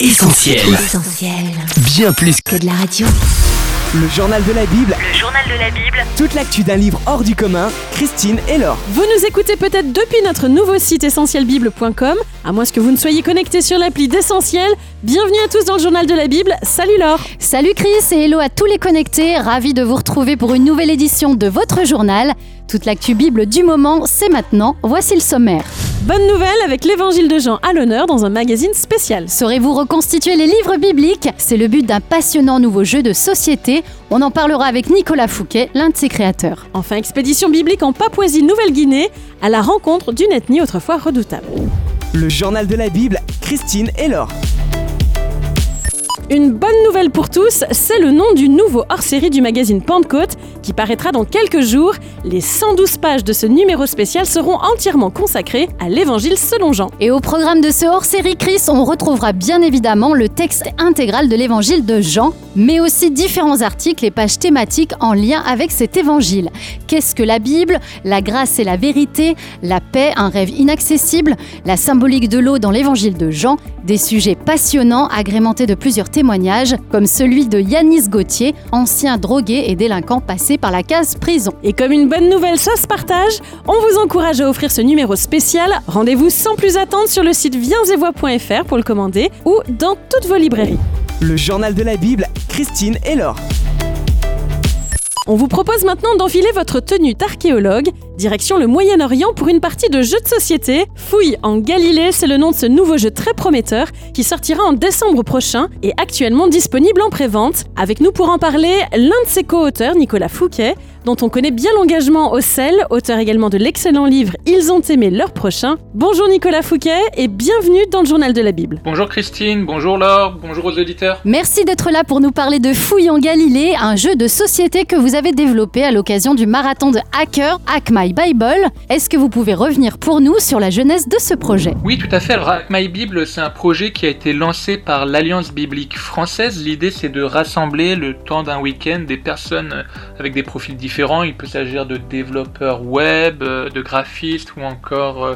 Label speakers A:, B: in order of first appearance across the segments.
A: Essentiel.
B: Essentiel.
A: Bien plus
B: Que de la radio.
C: Le journal de la Bible,
D: Le journal de la Bible,
C: toute l'actu d'un livre hors du commun, Christine et Laure.
E: Vous nous écoutez peut-être depuis notre nouveau site essentielbible.com, à moins que vous ne soyez connecté sur l'appli d'Essentiel. Bienvenue à tous dans le journal de la Bible. Salut Laure
F: Salut Chris et hello à tous les connectés, ravi de vous retrouver pour une nouvelle édition de votre journal. Toute l'actu Bible du moment, c'est maintenant, voici le sommaire.
E: Bonne nouvelle avec l'évangile de Jean à l'honneur dans un magazine spécial.
F: Saurez-vous reconstituer les livres bibliques? C'est le but d'un passionnant nouveau jeu de société. On en parlera avec Nicolas Fouquet, l'un de ses créateurs.
E: Enfin, expédition biblique en Papouasie-Nouvelle-Guinée à la rencontre d'une ethnie autrefois redoutable.
C: Le journal de la Bible, Christine et Laure.
E: Une bonne nouvelle pour tous, c'est le nom du nouveau hors-série du magazine Pentecôte qui paraîtra dans quelques jours. Les 112 pages de ce numéro spécial seront entièrement consacrées à l'évangile selon Jean.
F: Et au programme de ce hors-série Chris, on retrouvera bien évidemment le texte intégral de l'évangile de Jean, mais aussi différents articles et pages thématiques en lien avec cet évangile. Qu'est-ce que la Bible? La grâce et la vérité La paix, un rêve inaccessible La symbolique de l'eau dans l'évangile de Jean Des sujets passionnants agrémentés de plusieurs témoignages, comme celui de Yanis Gauthier, ancien drogué et délinquant passé par la case prison.
E: Et comme une bonne nouvelle, ça se partage, on vous encourage à offrir ce numéro spécial. Rendez-vous sans plus attendre sur le site viensetvoix.fr pour le commander ou dans toutes vos librairies.
C: Le journal de la Bible, Christine et Laure.
E: On vous propose maintenant d'enfiler votre tenue d'archéologue, direction le Moyen-Orient pour une partie de jeu de société. Fouille en Galilée, c'est le nom de ce nouveau jeu très prometteur qui sortira en décembre prochain et actuellement disponible en pré-vente. Avec nous pour en parler, l'un de ses co-auteurs, Nicolas Fouquet, dont on connaît bien l'engagement au sel, auteur également de l'excellent livre Ils ont aimé leur prochain. Bonjour Nicolas Fouquet et bienvenue dans le journal de la Bible.
G: Bonjour Christine, bonjour Laure, bonjour aux auditeurs.
F: Merci d'être là pour nous parler de Fouille en Galilée, un jeu de société que vous avez développé à l'occasion du marathon de hackers Hack Bible. Est-ce que vous pouvez revenir pour nous sur la jeunesse de ce projet?
G: Oui, tout à fait. Alors, My Bible, c'est un projet qui a été lancé par l'Alliance biblique française. L'idée, c'est de rassembler le temps d'un week-end des personnes avec des profils différents. Il peut s'agir de développeurs web, euh, de graphistes ou encore euh,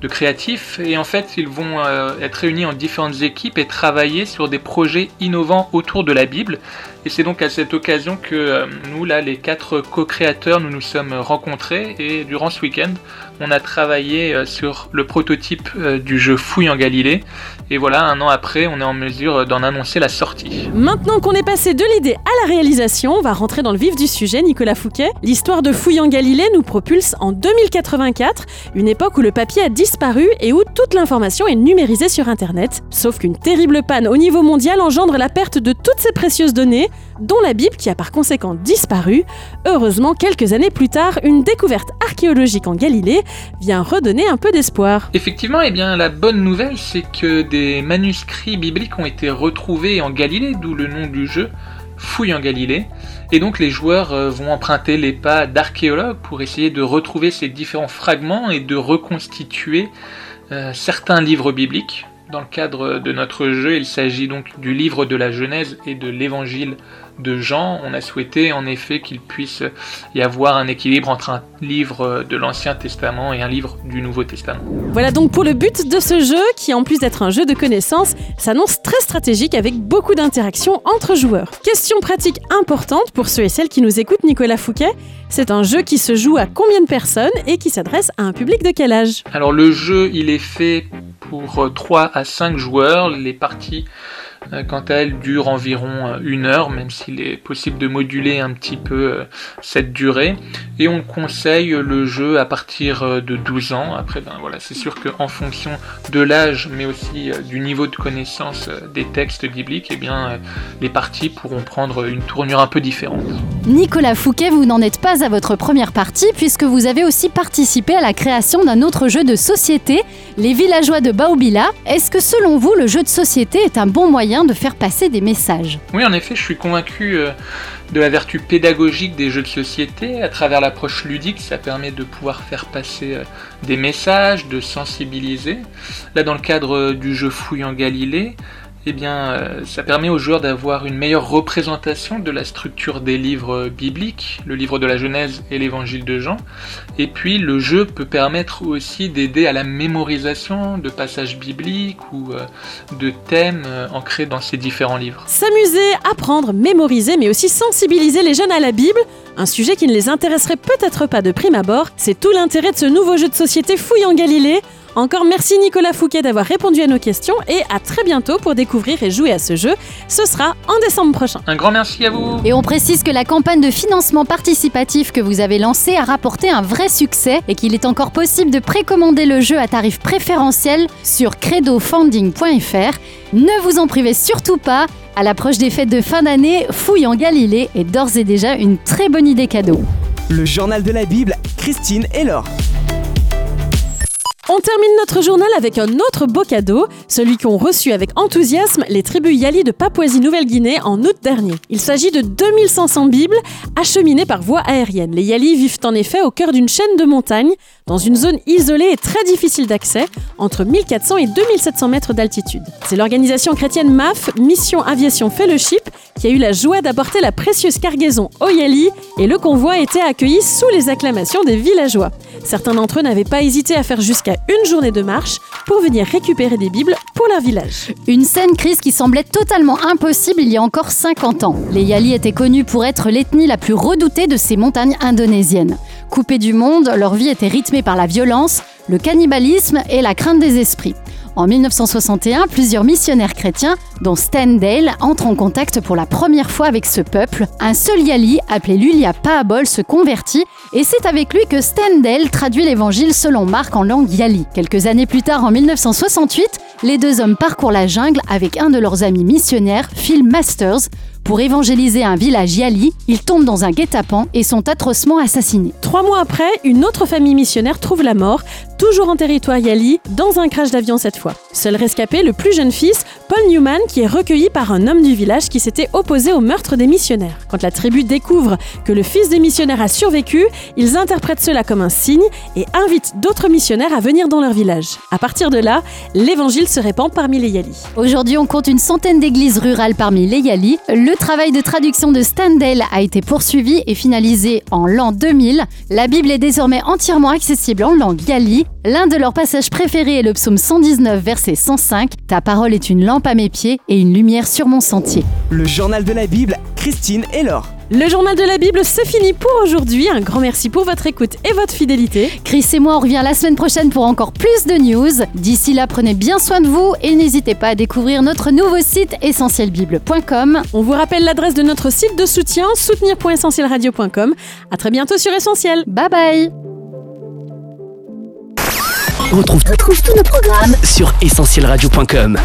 G: de créatifs. Et en fait, ils vont euh, être réunis en différentes équipes et travailler sur des projets innovants autour de la Bible. Et c'est donc à cette occasion que euh, nous, là, les quatre co-créateurs, nous nous sommes rencontrés. Et durant ce week-end, on a travaillé euh, sur le prototype euh, du jeu Fouille en Galilée. Et voilà, un an après, on est en mesure d'en annoncer la sortie.
E: Maintenant qu'on est passé de l'idée à la réalisation, on va rentrer dans le vif du sujet, Nicolas Fouquet. L'histoire de Fouille en Galilée nous propulse en 2084, une époque où le papier a disparu et où toute l'information est numérisée sur Internet. Sauf qu'une terrible panne au niveau mondial engendre la perte de toutes ces précieuses données, dont la Bible qui a par conséquent disparu. Heureusement, quelques années plus tard, une découverte archéologique en Galilée vient redonner un peu d'espoir.
G: Effectivement, eh bien, la bonne nouvelle, c'est que des manuscrits bibliques ont été retrouvés en Galilée, d'où le nom du jeu, Fouille en Galilée. Et donc les joueurs euh, vont emprunter les pas d'archéologues pour essayer de retrouver ces différents fragments et de reconstituer euh, certains livres bibliques. Dans le cadre de notre jeu, il s'agit donc du livre de la Genèse et de l'évangile de Jean. On a souhaité en effet qu'il puisse y avoir un équilibre entre un livre de l'Ancien Testament et un livre du Nouveau Testament.
E: Voilà donc pour le but de ce jeu, qui en plus d'être un jeu de connaissances, s'annonce très stratégique avec beaucoup d'interactions entre joueurs. Question pratique importante pour ceux et celles qui nous écoutent, Nicolas Fouquet. C'est un jeu qui se joue à combien de personnes et qui s'adresse à un public de quel âge?
G: Alors le jeu, il est fait pour 3 à 5 joueurs. Les parties, euh, quant à elles, durent environ euh, une heure, même s'il est possible de moduler un petit peu euh, cette durée. Et on conseille le jeu à partir euh, de 12 ans. Après, ben voilà, c'est sûr qu'en fonction de l'âge, mais aussi euh, du niveau de connaissance euh, des textes bibliques, eh bien, euh, les parties pourront prendre une tournure un peu différente.
F: Nicolas Fouquet, vous n'en êtes pas à votre première partie puisque vous avez aussi participé à la création d'un autre jeu de société, Les Villageois de Baobila. Est-ce que selon vous, le jeu de société est un bon moyen de faire passer des messages
G: Oui, en effet, je suis convaincu euh, de la vertu pédagogique des jeux de société. À travers l'approche ludique, ça permet de pouvoir faire passer euh, des messages, de sensibiliser. Là, dans le cadre euh, du jeu Fouille en Galilée, eh bien, euh, ça permet aux joueurs d'avoir une meilleure représentation de la structure des livres bibliques, le livre de la Genèse et l'évangile de Jean. Et puis, le jeu peut permettre aussi d'aider à la mémorisation de passages bibliques ou euh, de thèmes euh, ancrés dans ces différents livres.
E: S'amuser, apprendre, mémoriser, mais aussi sensibiliser les jeunes à la Bible, un sujet qui ne les intéresserait peut-être pas de prime abord, c'est tout l'intérêt de ce nouveau jeu de société Fouille en Galilée. Encore merci Nicolas Fouquet d'avoir répondu à nos questions et à très bientôt pour découvrir et jouer à ce jeu. Ce sera en décembre prochain.
G: Un grand merci à vous
F: Et on précise que la campagne de financement participatif que vous avez lancée a rapporté un vrai succès et qu'il est encore possible de précommander le jeu à tarif préférentiel sur credofunding.fr. Ne vous en privez surtout pas. À l'approche des fêtes de fin d'année, Fouille en Galilée est d'ores et déjà une très bonne idée cadeau.
C: Le journal de la Bible, Christine et Laure.
E: On termine notre journal avec un autre beau cadeau, celui qu'ont reçu avec enthousiasme les tribus Yali de Papouasie-Nouvelle-Guinée en août dernier. Il s'agit de 2500 Bibles acheminées par voie aérienne. Les Yali vivent en effet au cœur d'une chaîne de montagnes, dans une zone isolée et très difficile d'accès, entre 1400 et 2700 mètres d'altitude. C'est l'organisation chrétienne MAF, Mission Aviation Fellowship, qui a eu la joie d'apporter la précieuse cargaison aux Yali et le convoi a été accueilli sous les acclamations des villageois. Certains d'entre eux n'avaient pas hésité à faire jusqu'à une journée de marche pour venir récupérer des Bibles pour leur village.
F: Une scène crise qui semblait totalement impossible il y a encore 50 ans. Les Yali étaient connus pour être l'ethnie la plus redoutée de ces montagnes indonésiennes. Coupés du monde, leur vie était rythmée par la violence, le cannibalisme et la crainte des esprits. En 1961, plusieurs missionnaires chrétiens, dont Stendhal, entrent en contact pour la première fois avec ce peuple. Un seul Yali, appelé Lulia Paabol, se convertit et c'est avec lui que Stendhal traduit l'évangile selon Marc en langue Yali. Quelques années plus tard, en 1968, les deux hommes parcourent la jungle avec un de leurs amis missionnaires, Phil Masters. Pour évangéliser un village Yali, ils tombent dans un guet-apens et sont atrocement assassinés.
E: Trois mois après, une autre famille missionnaire trouve la mort, toujours en territoire Yali, dans un crash d'avion cette fois. Seul rescapé, le plus jeune fils, Paul Newman, qui est recueilli par un homme du village qui s'était opposé au meurtre des missionnaires. Quand la tribu découvre que le fils des missionnaires a survécu, ils interprètent cela comme un signe et invitent d'autres missionnaires à venir dans leur village. À partir de là, l'évangile se répand parmi les Yali.
F: Aujourd'hui, on compte une centaine d'églises rurales parmi les Yali. Le travail de traduction de Stendhal a été poursuivi et finalisé en l'an 2000. La Bible est désormais entièrement accessible en langue Yali. L'un de leurs passages préférés est le psaume 119, verset 105. Ta parole est une lampe à mes pieds et une lumière sur mon sentier.
C: Le journal de la Bible, Christine et Laure.
E: Le journal de la Bible, c'est fini pour aujourd'hui. Un grand merci pour votre écoute et votre fidélité.
F: Chris et moi, on revient la semaine prochaine pour encore plus de news. D'ici là, prenez bien soin de vous et n'hésitez pas à découvrir notre nouveau site essentielbible.com.
E: On vous rappelle l'adresse de notre site de soutien, soutenir.essentielradio.com. À très bientôt sur Essentiel.
F: Bye bye
C: On retrouve, tous nos programmes sur essentielradio.com.